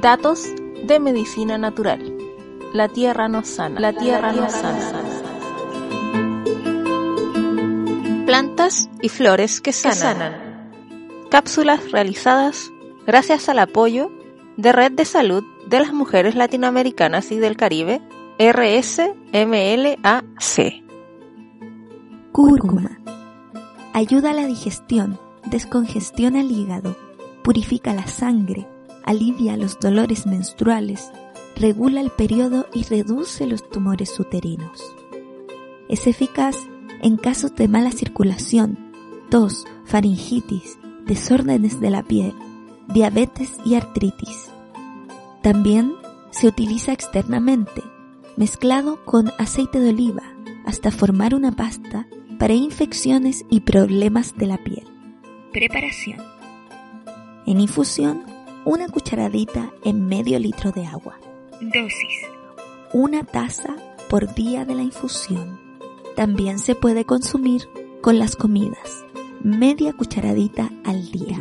Datos de medicina natural. La tierra nos sana. La tierra nos sana. Plantas y flores que sanan. Cápsulas realizadas gracias al apoyo de Red de Salud de las Mujeres Latinoamericanas y del Caribe, RSMLAC. Cúrcuma. Ayuda a la digestión, descongestiona el hígado, purifica la sangre, alivia los dolores menstruales, regula el periodo y reduce los tumores uterinos. Es eficaz en casos de mala circulación, tos, faringitis, desórdenes de la piel, diabetes y artritis. También se utiliza externamente, mezclado con aceite de oliva, hasta formar una pasta para infecciones y problemas de la piel. Preparación. En infusión, una cucharadita en medio litro de agua. Dosis. Una taza por día de la infusión. También se puede consumir con las comidas. Media cucharadita al día.